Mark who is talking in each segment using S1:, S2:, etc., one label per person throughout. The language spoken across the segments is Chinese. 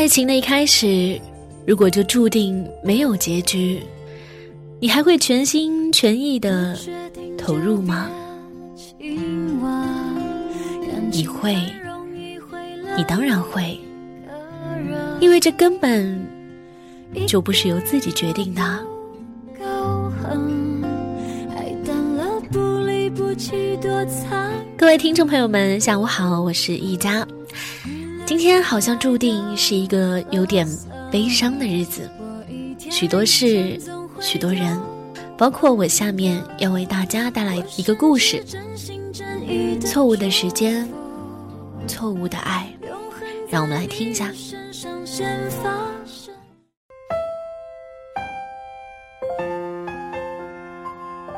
S1: 爱情的一开始，如果就注定没有结局，你还会全心全意的投入吗？你会，你当然会，因为这根本就不是由自己决定的。各位听众朋友们，下午好，我是一佳。今天好像注定是一个有点悲伤的日子，许多事，许多人，包括我下面要为大家带来一个故事：错误的时间，错误的爱。让我们来听一下。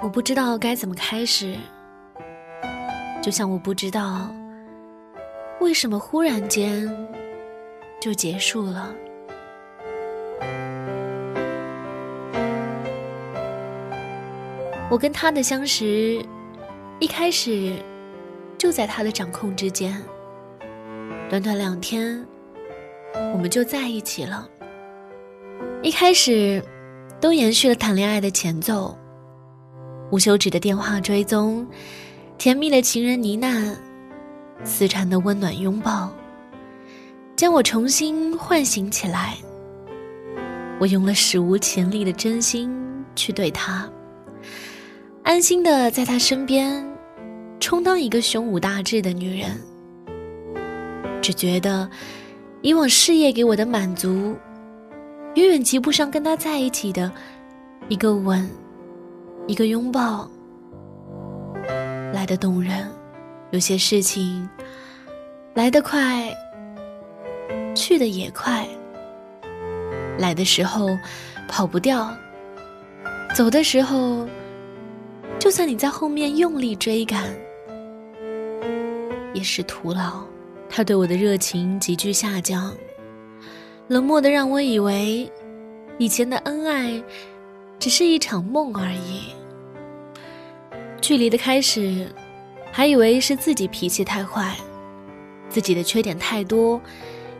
S1: 我不知道该怎么开始，就像我不知道。为什么忽然间就结束了？我跟他的相识，一开始就在他的掌控之间。短短两天，我们就在一起了。一开始都延续了谈恋爱的前奏，无休止的电话追踪，甜蜜的情人呢喃。思缠的温暖拥抱，将我重新唤醒起来。我用了史无前例的真心去对他，安心的在他身边，充当一个胸无大志的女人。只觉得，以往事业给我的满足，远远及不上跟他在一起的一个吻，一个拥抱来的动人。有些事情来得快，去的也快。来的时候跑不掉，走的时候，就算你在后面用力追赶，也是徒劳。他对我的热情急剧下降，冷漠的让我以为以前的恩爱只是一场梦而已。距离的开始。还以为是自己脾气太坏，自己的缺点太多，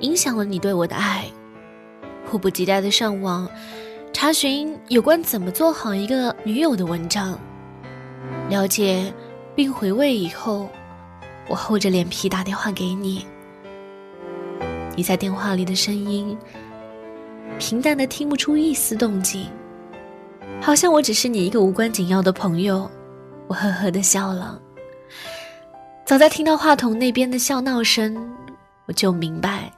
S1: 影响了你对我的爱。迫不及待的上网查询有关怎么做好一个女友的文章，了解并回味以后，我厚着脸皮打电话给你。你在电话里的声音平淡的听不出一丝动静，好像我只是你一个无关紧要的朋友。我呵呵的笑了。早在听到话筒那边的笑闹声，我就明白，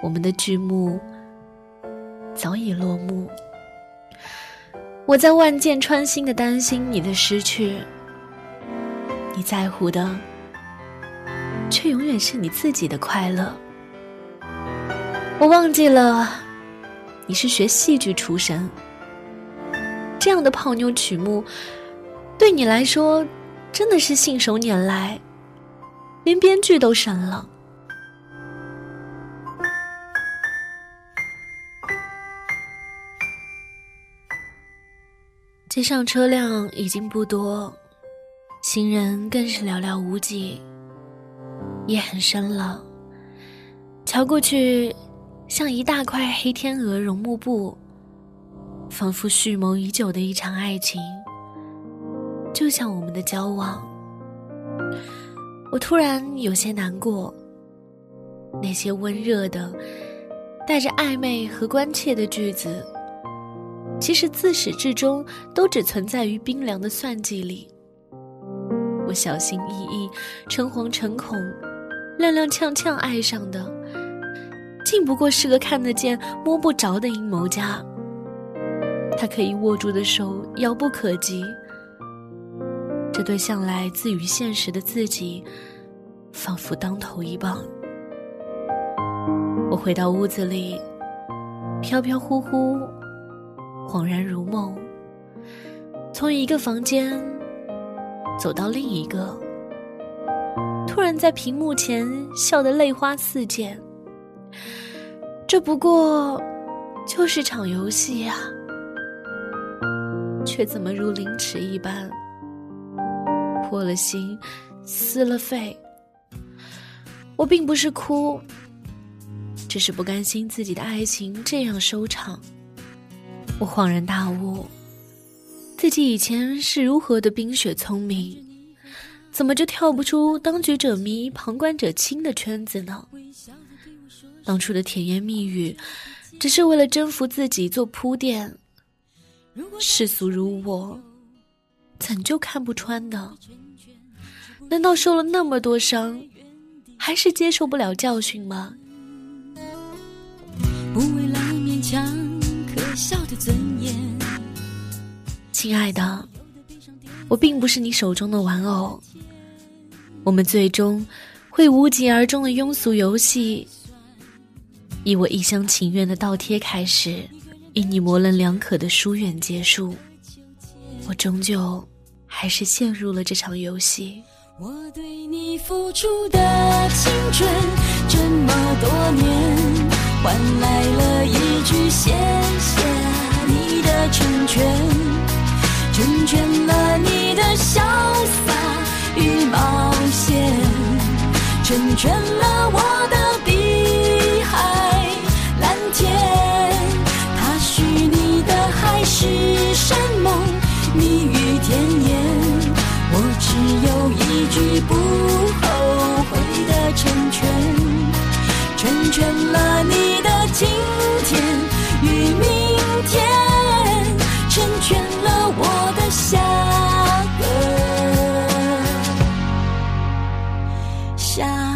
S1: 我们的剧目早已落幕。我在万箭穿心的担心你的失去，你在乎的却永远是你自己的快乐。我忘记了，你是学戏剧出身，这样的泡妞曲目，对你来说。真的是信手拈来，连编剧都神了。街上车辆已经不多，行人更是寥寥无几。夜很深了，瞧过去，像一大块黑天鹅绒幕布，仿佛蓄谋已久的一场爱情。就像我们的交往，我突然有些难过。那些温热的、带着暧昧和关切的句子，其实自始至终都只存在于冰凉的算计里。我小心翼翼、诚惶诚恐、踉踉跄跄爱上的，竟不过是个看得见摸不着的阴谋家。他可以握住的手遥不可及。这对向来自于现实的自己，仿佛当头一棒。我回到屋子里，飘飘忽忽，恍然如梦。从一个房间走到另一个，突然在屏幕前笑得泪花四溅。这不过就是场游戏呀，却怎么如凌迟一般？破了心，撕了肺。我并不是哭，只是不甘心自己的爱情这样收场。我恍然大悟，自己以前是如何的冰雪聪明，怎么就跳不出当局者迷，旁观者清的圈子呢？当初的甜言蜜语，只是为了征服自己做铺垫。世俗如我，怎就看不穿呢？难道受了那么多伤，还是接受不了教训吗？不为了勉强可笑的尊严，亲爱的，我并不是你手中的玩偶。我们最终会无疾而终的庸俗游戏。以我一厢情愿的倒贴开始，以你模棱两可的疏远结束，我终究还是陷入了这场游戏。我对你付出的青春这么多年，换来了一下。